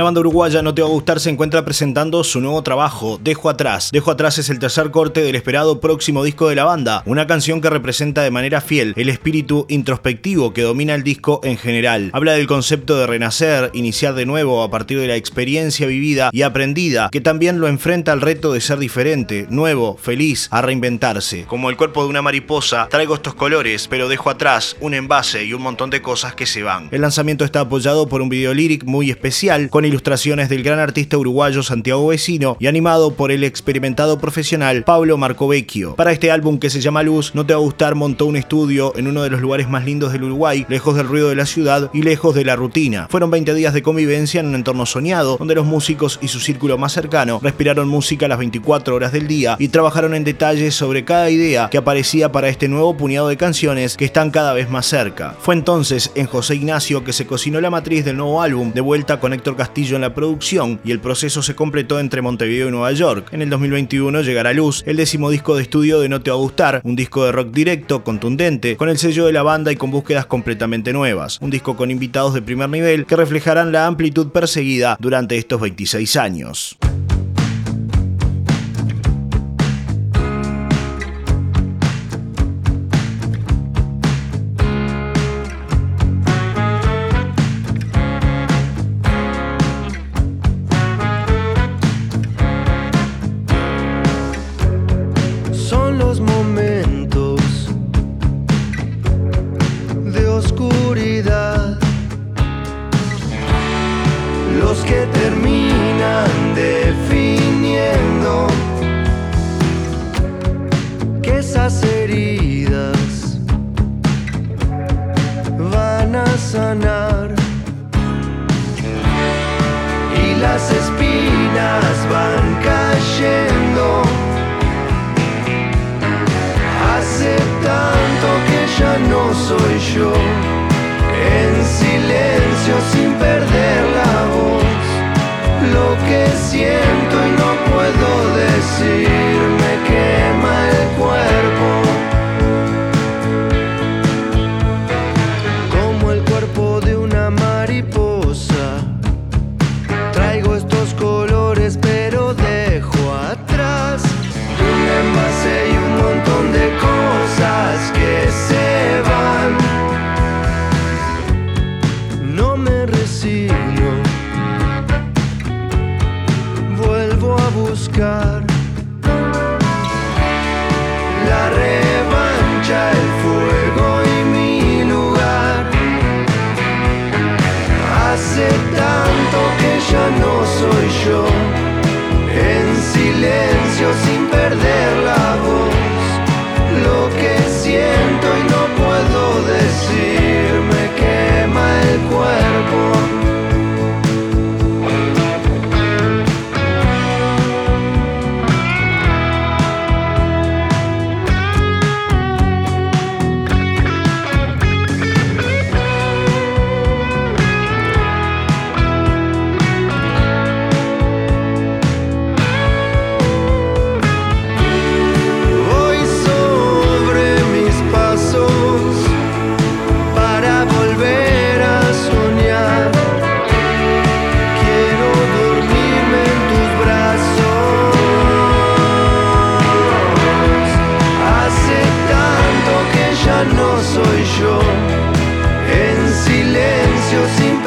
La banda uruguaya No Te Va a Gustar se encuentra presentando su nuevo trabajo, Dejo Atrás. Dejo Atrás es el tercer corte del esperado próximo disco de la banda, una canción que representa de manera fiel el espíritu introspectivo que domina el disco en general. Habla del concepto de renacer, iniciar de nuevo a partir de la experiencia vivida y aprendida, que también lo enfrenta al reto de ser diferente, nuevo, feliz, a reinventarse. Como el cuerpo de una mariposa, traigo estos colores, pero dejo atrás un envase y un montón de cosas que se van. El lanzamiento está apoyado por un video líric muy especial, con ilustraciones del gran artista uruguayo Santiago Vecino y animado por el experimentado profesional Pablo Marcovecchio. Para este álbum que se llama Luz, no te va a gustar, montó un estudio en uno de los lugares más lindos del Uruguay, lejos del ruido de la ciudad y lejos de la rutina. Fueron 20 días de convivencia en un entorno soñado, donde los músicos y su círculo más cercano respiraron música las 24 horas del día y trabajaron en detalle sobre cada idea que aparecía para este nuevo puñado de canciones que están cada vez más cerca. Fue entonces en José Ignacio que se cocinó la matriz del nuevo álbum, de vuelta con Héctor Castillo en la producción, y el proceso se completó entre Montevideo y Nueva York. En el 2021 llegará a luz el décimo disco de estudio de No Te Va a Gustar, un disco de rock directo, contundente, con el sello de la banda y con búsquedas completamente nuevas. Un disco con invitados de primer nivel que reflejarán la amplitud perseguida durante estos 26 años. oscuridad. No soy yo, en silencio sin